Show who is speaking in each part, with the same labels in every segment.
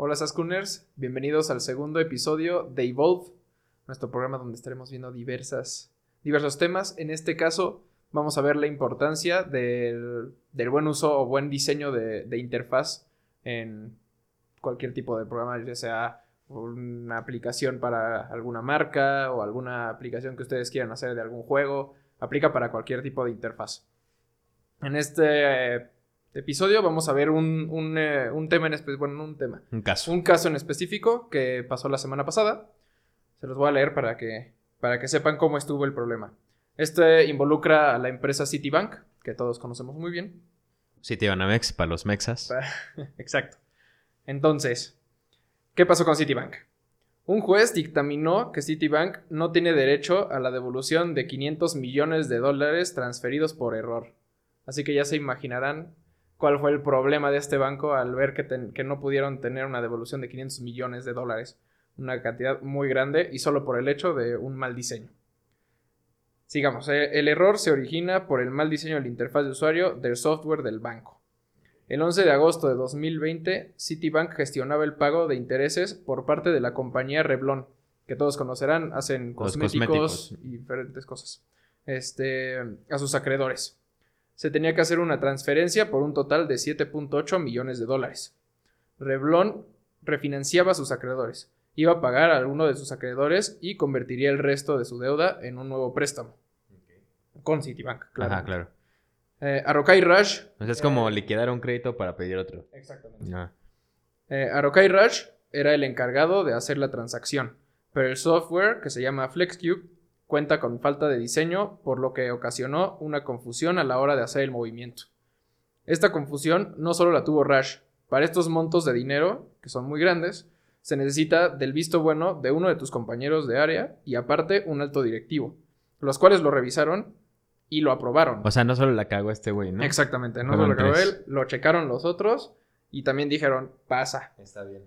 Speaker 1: Hola Saskuners, bienvenidos al segundo episodio de Evolve, nuestro programa donde estaremos viendo diversas, diversos temas. En este caso vamos a ver la importancia del, buen uso o buen diseño de, de, interfaz en cualquier tipo de programa, ya sea una aplicación para alguna marca o alguna aplicación que ustedes quieran hacer de algún juego, aplica para cualquier tipo de interfaz. En este episodio vamos a ver un, un, eh, un tema en específico, bueno, un tema.
Speaker 2: Un caso.
Speaker 1: Un caso en específico que pasó la semana pasada. Se los voy a leer para que, para que sepan cómo estuvo el problema. Este involucra a la empresa Citibank, que todos conocemos muy bien.
Speaker 2: Citibanamex para los mexas.
Speaker 1: Exacto. Entonces, ¿qué pasó con Citibank? Un juez dictaminó que Citibank no tiene derecho a la devolución de 500 millones de dólares transferidos por error. Así que ya se imaginarán cuál fue el problema de este banco al ver que, no pudieron tener una devolución de 500 millones de dólares, una cantidad muy grande y solo por el hecho de un mal diseño. Sigamos, eh, el error se origina por el mal diseño de la interfaz de usuario del software del banco. El 11 de agosto de 2020, Citibank gestionaba el pago de intereses por parte de la compañía Revlon, que todos conocerán, hacen cosméticos, y diferentes cosas, este, a sus acreedores se tenía que hacer una transferencia por un total de 7.8 millones de dólares. Revlon refinanciaba a sus acreedores, iba a pagar a alguno de sus acreedores y convertiría el resto de su deuda en un nuevo préstamo. Con Citibank, claro. Ajá, claro. Eh, Arokai Rush.
Speaker 2: es como eh, liquidar un crédito para pedir otro.
Speaker 1: Exactamente. Ah. Eh, Arokai Rush era el encargado de hacer la transacción, pero el software, que se llama FlexCube, cuenta con falta de diseño, por lo que ocasionó una confusión a la hora de hacer el movimiento. Esta confusión no solo la tuvo Rush. Para estos montos de dinero, que son muy grandes, se necesita del visto bueno de uno de tus compañeros de área y aparte un alto directivo, los cuales lo revisaron y lo aprobaron.
Speaker 2: O sea, no solo la cagó este güey, ¿no?
Speaker 1: Exactamente, no solo la cagó él, lo checaron los otros y también dijeron, pasa.
Speaker 2: Está bien.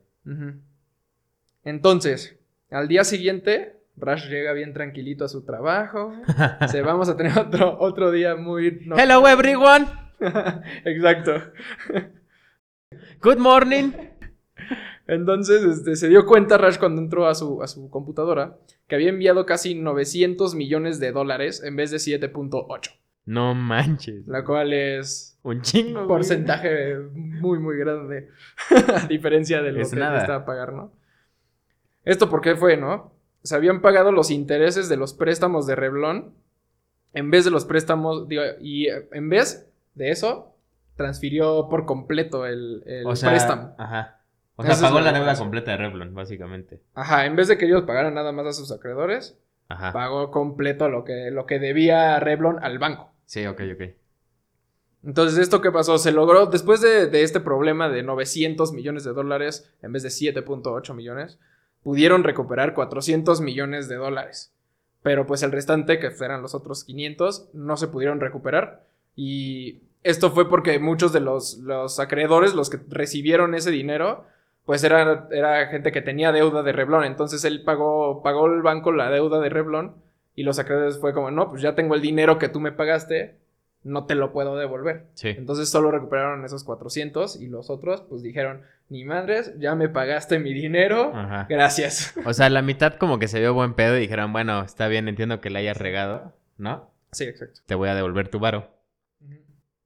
Speaker 1: Entonces, al día siguiente, Rush llega bien tranquilito a su trabajo. Se vamos a tener otro, otro día muy...
Speaker 2: Hello everyone.
Speaker 1: Exacto.
Speaker 2: Good morning.
Speaker 1: Entonces este, se dio cuenta Rush cuando entró a su, a su computadora que había enviado casi 900 millones de dólares en vez de 7.8.
Speaker 2: No manches.
Speaker 1: La cual es
Speaker 2: un chingo.
Speaker 1: porcentaje muy, muy grande. a diferencia de lo que nada. estaba a pagar, ¿no? Esto por qué fue, ¿no? Se habían pagado los intereses de los préstamos de Revlon en vez de los préstamos, y eh, en vez de eso, transfirió por completo el, préstamo.
Speaker 2: Ajá. O sea, pagó la deuda completa de Revlon, básicamente.
Speaker 1: Ajá, en vez de que ellos pagaran nada más a sus acreedores, pagó completo lo que, lo que debía Revlon al banco.
Speaker 2: Sí, ok, ok.
Speaker 1: Entonces, ¿esto qué pasó? Se logró, después de, de este problema de 900 millones de dólares en vez de 7.8 millones, pudieron recuperar 400 millones de dólares. Pero pues el restante, que eran los otros 500, no se pudieron recuperar. Y esto fue porque muchos de los, los acreedores, los que recibieron ese dinero, pues era, era gente que tenía deuda de Revlon. Entonces él pagó, pagó el banco la deuda de Revlon y los acreedores fue como, no, pues ya tengo el dinero que tú me pagaste, no te lo puedo devolver. Entonces solo recuperaron esos 400 y los otros pues dijeron, ni madres, ya me pagaste mi dinero, gracias.
Speaker 2: O sea, la mitad como que se vio buen pedo y dijeron, bueno, está bien, entiendo que la hayas regado, ¿no?
Speaker 1: Sí, exacto.
Speaker 2: Te voy a devolver tu varo.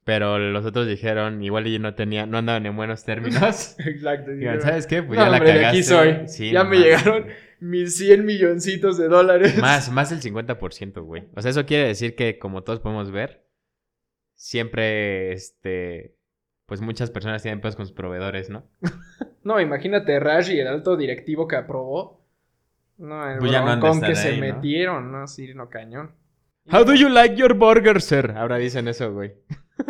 Speaker 2: Pero los otros dijeron, igual yo no tenía, no andaban en buenos términos.
Speaker 1: exacto.
Speaker 2: ¿sabes qué? Pues ya la cagaste.
Speaker 1: aquí soy. ya me llegaron mis 100 milloncitos de dólares.
Speaker 2: Más, más del 50%, güey. O sea, eso quiere decir que, como todos podemos ver, siempre, este, pues muchas personas tienen pedos con sus proveedores, ¿no?
Speaker 1: no, imagínate Raj y el alto directivo que aprobó. No, el pues que se metieron, ¿no? Sí, no cañón.
Speaker 2: How do you like your burger, sir? Ahora dicen eso, güey.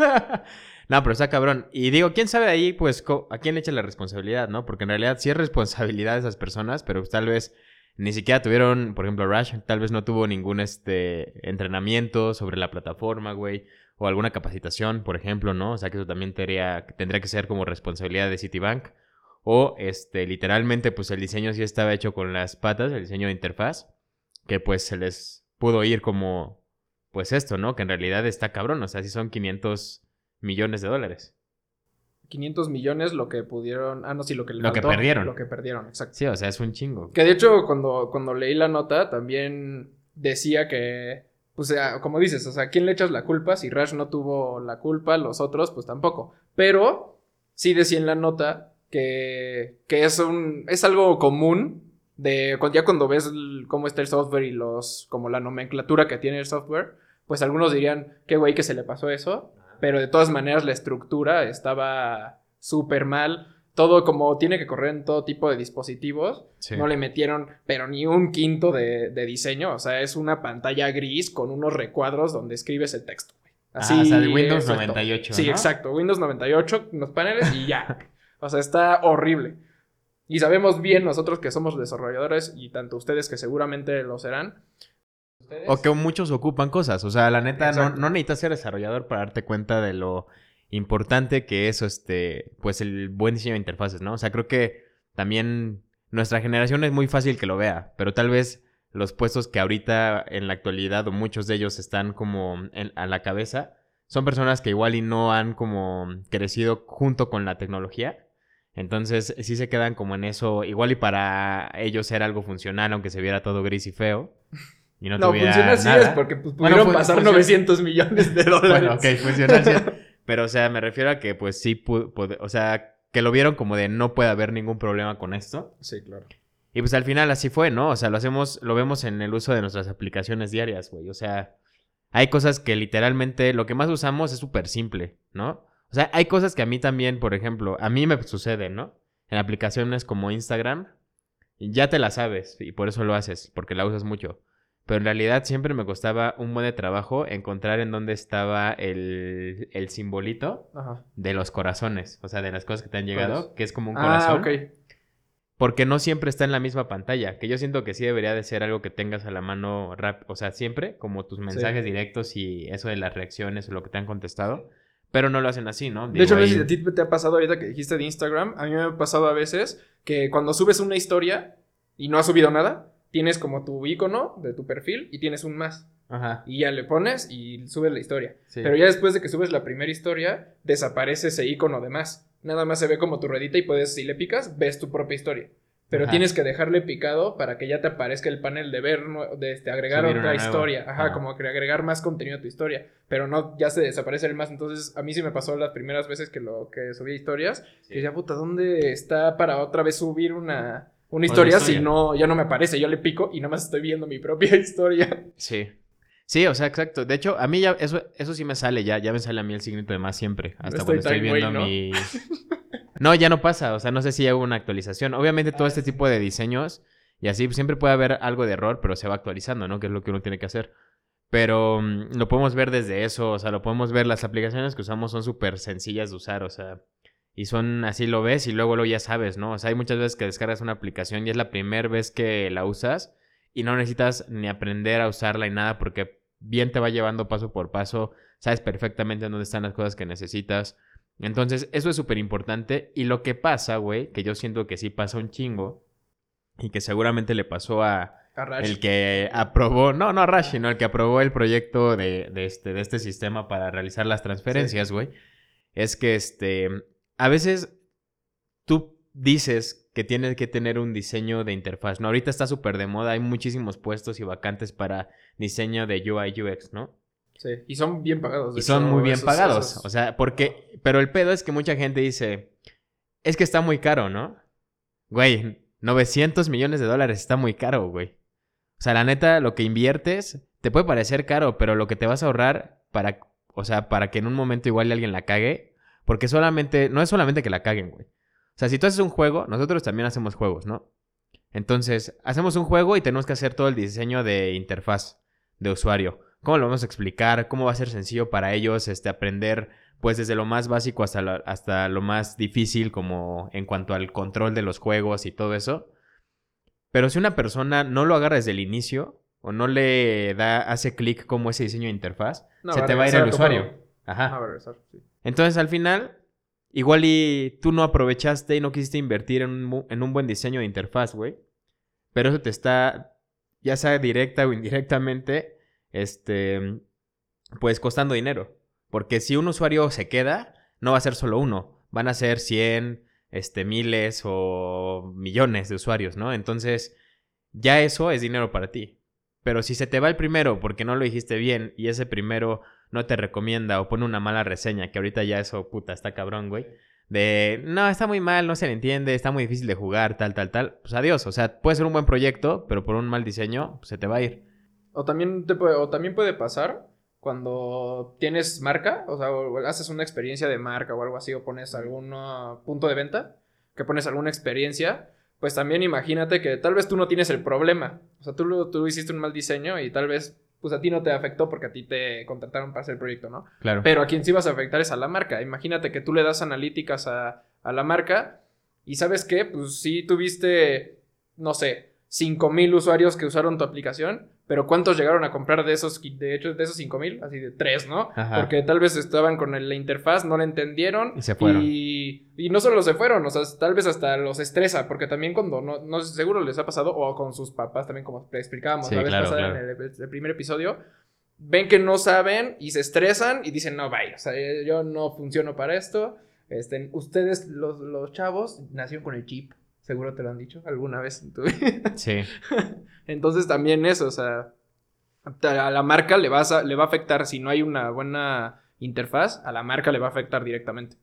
Speaker 2: no, pero está cabrón. Y digo, ¿quién sabe ahí, pues, a quién le echa la responsabilidad, no? Porque en realidad sí es responsabilidad de esas personas, pero tal vez ni siquiera tuvieron, por ejemplo, Rush, tal vez no tuvo ningún este entrenamiento sobre la plataforma, güey o alguna capacitación, por ejemplo, ¿no? O sea que eso también tendría, tendría que ser como responsabilidad de Citibank. O este, literalmente, pues el diseño sí estaba hecho con las patas, el diseño de interfaz, que pues se les pudo ir como, pues esto, ¿no? Que en realidad está cabrón, o sea, si son 500 millones de dólares.
Speaker 1: 500 millones lo que pudieron. Ah, no, sí, lo que le
Speaker 2: Lo que perdieron.
Speaker 1: Lo que perdieron, exacto.
Speaker 2: Sí, o sea, es un chingo.
Speaker 1: Que de hecho, cuando, cuando leí la nota, también decía que. Pues, sea, como dices, o sea, ¿a quién le echas la culpa? Si Rush no tuvo la culpa, los otros, pues tampoco. Pero sí decía en la nota que, que es un. es algo común. De ya cuando ves el- cómo está el software y los. como la nomenclatura que tiene el software. Pues algunos dirían, qué güey que se le pasó eso. Pero de todas maneras la estructura estaba súper mal. Todo como tiene que correr en todo tipo de dispositivos.
Speaker 2: Sí.
Speaker 1: No le metieron, pero ni un quinto de, de diseño. O sea, es una pantalla gris con unos recuadros donde escribes el texto. güey. Así.
Speaker 2: Ah, o sea, de Windows
Speaker 1: exacto.
Speaker 2: 98,
Speaker 1: Sí,
Speaker 2: ¿no?
Speaker 1: exacto. Windows 98, los paneles y ya. o sea, está horrible. Y sabemos bien nosotros que somos desarrolladores y tanto ustedes que seguramente lo serán. Ustedes-
Speaker 2: O que muchos ocupan cosas. O sea, la neta, no, necesitas ser desarrollador para darte cuenta de lo importante que es este, pues el buen diseño de interfaces, ¿no? O sea, creo que también nuestra generación es muy fácil que lo vea, pero tal vez los puestos que ahorita en la actualidad o muchos de ellos están como en- a la cabeza son personas que igual y no han como crecido junto con la tecnología. Entonces sí se quedan como en eso, igual y para ellos era algo funcional, aunque se viera todo gris y feo. Y no,
Speaker 1: No,
Speaker 2: tuviera
Speaker 1: funciona así
Speaker 2: nada.
Speaker 1: es porque pues, pudieron pasar
Speaker 2: funciona-
Speaker 1: 900 millones de dólares.
Speaker 2: Bueno, ok, funcional. sí. Pero, o sea, me refiero a que, pues, sí, o sea, que lo vieron como de no puede haber ningún problema con esto.
Speaker 1: Sí, claro.
Speaker 2: Y pues al final así fue, ¿no? O sea, lo hacemos, lo vemos en el uso de nuestras aplicaciones diarias, güey. O sea, hay cosas que literalmente lo que más usamos es súper simple, ¿no? O sea, hay cosas que a mí también, por ejemplo, a mí me suceden, ¿no? En aplicaciones como Instagram, ya te la sabes y por eso lo haces, porque la usas mucho. Pero en realidad siempre me costaba un buen de trabajo encontrar en dónde estaba el, el simbolito
Speaker 1: Ajá.
Speaker 2: de los corazones, o sea, de las cosas que te han llegado,
Speaker 1: ¿Cuáles?
Speaker 2: que es como un
Speaker 1: Ah,
Speaker 2: corazón.
Speaker 1: ok.
Speaker 2: Porque no siempre está en la misma pantalla, que yo siento que sí debería de ser algo que tengas a la mano rap, o sea, siempre, como tus mensajes
Speaker 1: Sí.
Speaker 2: directos y eso de las reacciones o lo que te han contestado, pero no lo hacen así, ¿no?
Speaker 1: De hecho,
Speaker 2: Digo,
Speaker 1: no sé si
Speaker 2: ahí-
Speaker 1: a ti te ha pasado ahorita que dijiste de Instagram. A mí me ha pasado a veces que cuando subes una historia y no has subido nada, tienes como tu icono de tu perfil y tienes un más.
Speaker 2: Ajá,
Speaker 1: Y ya le pones y subes la historia.
Speaker 2: sí.
Speaker 1: Pero ya después de que subes la primera historia, desaparece ese icono de más. Nada más se ve como tu redita y puedes, si le picas, ves tu propia historia. Pero
Speaker 2: Ajá.
Speaker 1: tienes que dejarle picado para que ya te aparezca el panel de ver, de este, agregar
Speaker 2: Subir
Speaker 1: otra historia. Ajá,
Speaker 2: Ajá.
Speaker 1: como que agregar más contenido a tu historia. Pero no, ya se desaparece el más. Entonces, a mí sí me pasó las primeras veces que lo que subí historias. Que ya, puta, ¿dónde está para otra vez subir una, una historia,
Speaker 2: historia.
Speaker 1: si no, ya no me aparece? Yo le pico y nada más estoy viendo mi propia historia.
Speaker 2: Sí. Sí, o sea, exacto. De hecho, a mí ya eso, eso sí me sale ya, ya me sale a mí el signito de más siempre, hasta
Speaker 1: estoy
Speaker 2: cuando estoy viendo
Speaker 1: ¿no?
Speaker 2: mi... No, ya no pasa, o sea, no sé si hago una actualización. Obviamente todo
Speaker 1: Ah,
Speaker 2: este
Speaker 1: sí.
Speaker 2: tipo de diseños y así pues, siempre puede haber algo de error, pero se va actualizando, ¿no? Que es lo que uno tiene que hacer. Pero mm, lo podemos ver desde eso, o sea, lo podemos ver, las aplicaciones que usamos son súper sencillas de usar, o sea, y son así lo ves y luego lo ya sabes, ¿no? O sea, hay muchas veces que descargas una aplicación y es la primera vez que la usas y no necesitas ni aprender a usarla y nada porque bien te va llevando paso por paso, sabes perfectamente dónde están las cosas que necesitas. Entonces, eso es súper importante y lo que pasa, güey, que yo siento que sí pasa un chingo y que seguramente le pasó a,
Speaker 1: A Rash.
Speaker 2: el que aprobó, no, no a Rash, sino el que aprobó el proyecto de, de este, de este sistema para realizar las transferencias, güey. Es que este, a veces tú dices que tienes que tener un diseño de interfaz, ¿no? Ahorita está súper de moda, hay muchísimos puestos y vacantes para diseño de UI UX, ¿no?
Speaker 1: Sí, y son bien pagados.
Speaker 2: Y son muy bien
Speaker 1: esos-
Speaker 2: pagados.
Speaker 1: esos-
Speaker 2: O sea, porque. Pero el pedo es que mucha gente dice. Es que está muy caro, ¿no? Güey, 900 millones de dólares está muy caro, güey. O sea, la neta, lo que inviertes te puede parecer caro, pero lo que te vas a ahorrar para. O sea, para que en un momento igual alguien la cague. Porque solamente. No es solamente que la caguen, güey. O sea, si tú haces un juego, nosotros también hacemos juegos, ¿no? Entonces, hacemos un juego y tenemos que hacer todo el diseño de interfaz de usuario. ¿Cómo lo vamos a explicar? ¿Cómo va a ser sencillo para ellos este, aprender, pues desde lo más básico hasta lo, hasta lo más difícil, como en cuanto al control de los juegos y todo eso? Pero si una persona no lo agarra desde el inicio o no le da, hace clic como ese diseño de interfaz,
Speaker 1: No,
Speaker 2: se te va a ir el usuario. Ajá.
Speaker 1: Va a regresar, sí.
Speaker 2: Entonces al final, igual y tú no aprovechaste y no quisiste invertir en un, en un buen diseño de interfaz, güey. Pero eso te está, ya sea directa o indirectamente, este, pues costando dinero. Porque si un usuario se queda, no va a ser solo uno. van a ser 100, este, miles o millones de usuarios, ¿no? Entonces, ya eso es dinero para ti. Pero si se te va el primero porque no lo dijiste bien y ese primero no te recomienda o pone una mala reseña, que ahorita ya eso, puta, está cabrón, güey. De, no, está muy mal, no se le entiende, está muy difícil de jugar, tal, tal, tal. Pues adiós. O sea, puede ser un buen proyecto, pero por un mal diseño pues, se te va a ir.
Speaker 1: O también, te puede, o también puede pasar cuando tienes marca, o sea, haces una experiencia de marca o algo así, o pones algún punto de venta, que pones alguna experiencia, pues también imagínate que tal vez tú no tienes el problema. O sea, tú, tú hiciste un mal diseño y tal vez pues a ti no te afectó porque a ti te contrataron para hacer el proyecto, ¿no?
Speaker 2: Claro.
Speaker 1: Pero a quien sí vas a afectar es a la marca. Imagínate que tú le das analíticas a, a la marca y sabes qué, pues sí tuviste, no sé, 5000 usuarios que usaron tu aplicación, pero ¿cuántos llegaron a comprar de esos, de hecho, de esos 5000? Así de tres, ¿no? Porque tal vez estaban con la interfaz, no la entendieron.
Speaker 2: Y se fueron.
Speaker 1: Y, no solo se fueron, o sea, tal vez hasta los estresa, porque también cuando, no, no seguro les ha pasado, o con sus papás también, como explicábamos la vez pasada en el, primer episodio, ven que no saben y se estresan y dicen, no, vaya, o sea, yo no funciono para esto. Este, ustedes, los, los chavos, nacieron con el chip. Seguro te lo han dicho alguna vez en tu vida.
Speaker 2: Sí.
Speaker 1: Entonces también eso, o sea, a la marca le, vas a, le va a afectar, si no hay una buena interfaz, a la marca le va a afectar directamente.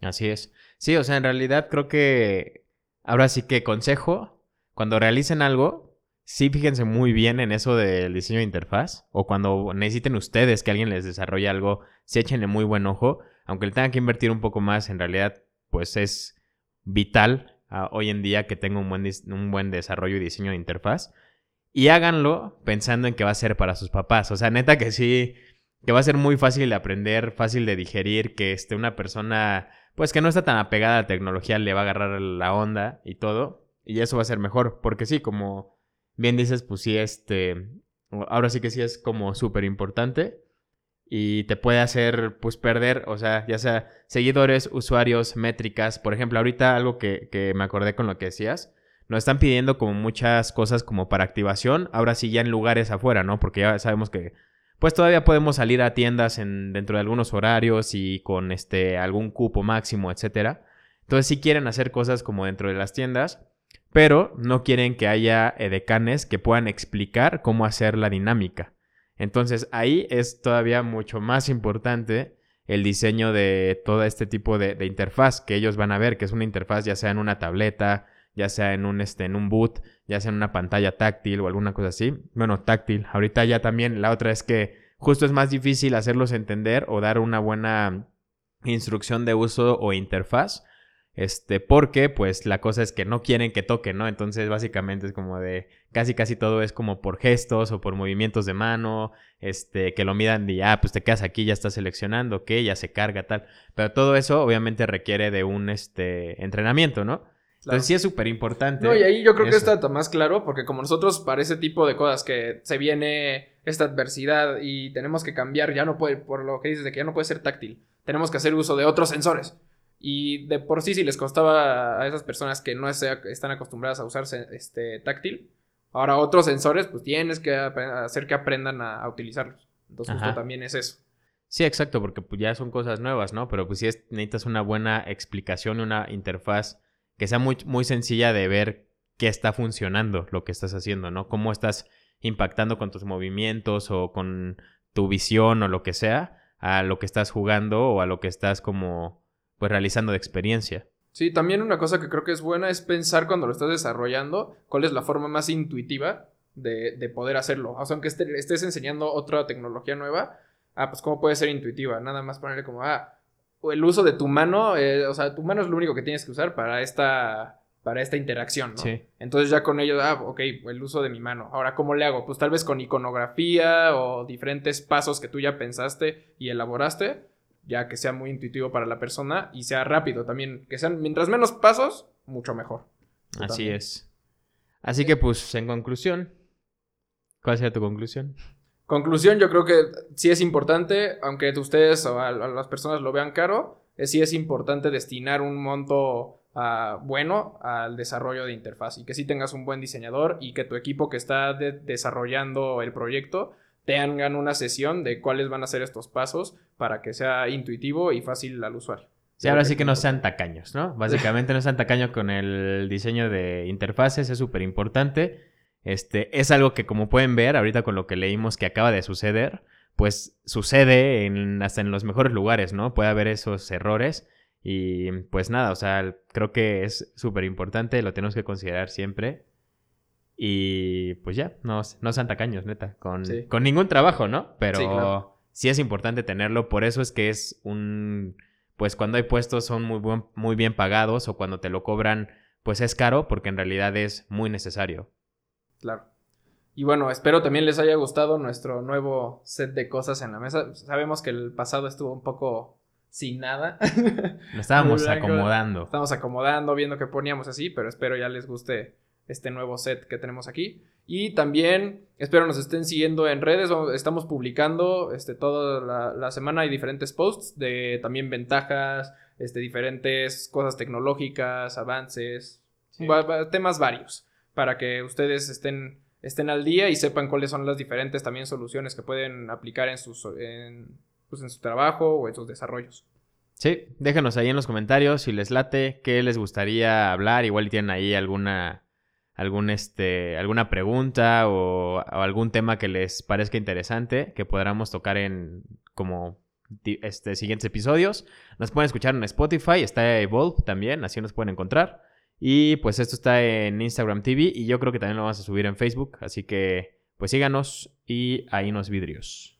Speaker 2: Así es. Sí, o sea, en realidad creo que ahora sí que consejo, cuando realicen algo, sí fíjense muy bien en eso del diseño de interfaz, o cuando necesiten ustedes que alguien les desarrolle algo, sí échenle muy buen ojo, aunque le tengan que invertir un poco más, en realidad, pues es vital hoy en día que tenga un buen, un buen desarrollo y diseño de interfaz. Y háganlo pensando en que va a ser para sus papás. O sea, neta que sí, que va a ser muy fácil de aprender, fácil de digerir, que este, una persona, pues que no está tan apegada a la tecnología, le va a agarrar la onda y todo. Y eso va a ser mejor. Porque sí, como bien dices, pues sí, este, ahora sí que sí es como súper importante y te puede hacer pues perder, o sea, ya sea seguidores, usuarios, métricas. Por ejemplo, ahorita algo que, que, me acordé con lo que decías, nos están pidiendo como muchas cosas como para activación, ahora sí ya en lugares afuera, ¿no? Porque ya sabemos que pues todavía podemos salir a tiendas en, dentro de algunos horarios y con este algún cupo máximo, etcétera. Entonces sí quieren hacer cosas como dentro de las tiendas, pero no quieren que haya edecanes que puedan explicar cómo hacer la dinámica. Entonces ahí es todavía mucho más importante el diseño de todo este tipo de, interfaz que ellos van a ver, que es una interfaz ya sea en una tableta, ya sea en un, este, en un boot, ya sea en una pantalla táctil o alguna cosa así. Bueno, táctil. Ahorita ya también la otra es que justo es más difícil hacerlos entender o dar una buena instrucción de uso o interfaz este, porque pues la cosa es que no quieren que toque, ¿no? Entonces básicamente es como de casi casi todo es como por gestos o por movimientos de mano, este, que lo midan y ya, pues te quedas aquí, ya estás seleccionando, ok, ya se carga tal. Pero todo eso obviamente requiere de un este entrenamiento, ¿no? Entonces sí es súper importante.
Speaker 1: No, y ahí yo creo que está más claro, porque como nosotros para ese tipo de cosas que se viene esta adversidad y tenemos que cambiar, ya no puede, por lo que dices de que ya no puede ser táctil, tenemos que hacer uso de otros sensores. Y de por sí, si les costaba a esas personas que no están acostumbradas a usarse este, táctil, ahora otros sensores, pues tienes que hacer que aprendan a, utilizarlos. Entonces, esto también es eso.
Speaker 2: Sí, exacto, porque pues, ya son cosas nuevas, ¿no? Pero pues sí necesitas una buena explicación, una interfaz que sea muy, muy sencilla de ver qué está funcionando lo que estás haciendo, ¿no? Cómo estás impactando con tus movimientos o con tu visión o lo que sea a lo que estás jugando o a lo que estás como pues realizando de experiencia.
Speaker 1: Sí, también una cosa que creo que es buena es pensar cuando lo estás desarrollando cuál es la forma más intuitiva de, poder hacerlo. O sea, aunque estés enseñando otra tecnología nueva, ah, pues cómo puede ser intuitiva. Nada más ponerle como, ah, el uso de tu mano, eh, o sea, tu mano es lo único que tienes que usar para esta, para esta interacción, ¿no? Sí. Entonces ya con ello, ah, ok, el uso de mi mano. Ahora, ¿cómo le hago? Pues tal vez con iconografía o diferentes pasos que tú ya pensaste y elaboraste ya que sea muy intuitivo para la persona y sea rápido también. Que sean, mientras menos pasos, mucho mejor.
Speaker 2: Así es. Así que, pues, en conclusión, ¿cuál sería tu conclusión?
Speaker 1: Conclusión, yo creo que sí es importante, aunque ustedes o a, las personas lo vean caro, sí es importante destinar un monto ah, bueno al desarrollo de interfaz y que sí tengas un buen diseñador y que tu equipo que está desarrollando el proyecto tengan una sesión de cuáles van a ser estos pasos para que sea intuitivo y fácil al usuario.
Speaker 2: Sí, ahora sí que no sean tacaños, ¿no? Básicamente no sean tacaños con el diseño de interfaces, es súper importante. Este, es algo que como pueden ver ahorita con lo que leímos que acaba de suceder, pues sucede en, hasta en los mejores lugares, ¿no? Puede haber esos errores y pues nada, o sea, creo que es súper importante, lo tenemos que considerar siempre. Y pues ya, no, no sean tacaños, neta, con, con ningún trabajo, ¿no? Pero sí, es importante tenerlo, por eso es que es un, pues cuando hay puestos son muy, muy bien pagados o cuando te lo cobran, pues es caro porque en realidad es muy necesario.
Speaker 1: Claro. Y bueno, espero también les haya gustado nuestro nuevo set de cosas en la mesa. Sabemos que el pasado estuvo un poco sin nada.
Speaker 2: Lo estábamos acomodando.
Speaker 1: Estamos acomodando, viendo qué poníamos así, pero espero ya les guste este nuevo set que tenemos aquí. Y también espero nos estén siguiendo en redes. Estamos publicando este, toda la, semana. Hay diferentes posts de también ventajas, este, diferentes cosas tecnológicas, avances, temas varios. Para que ustedes estén, estén al día y sepan cuáles son las diferentes también soluciones que pueden aplicar en, sus, en, pues, en su trabajo o en sus desarrollos.
Speaker 2: Sí, déjenos ahí en los comentarios si les late, qué les gustaría hablar. Igual tienen ahí alguna algún este, alguna pregunta o, algún tema que les parezca interesante que podamos tocar en como este, siguientes episodios. Nos pueden escuchar en Spotify, está Evolve también, así nos pueden encontrar. Y pues esto está en Instagram TV y yo creo que también lo vamos a subir en Facebook, así que pues síganos y ahí nos vidrios.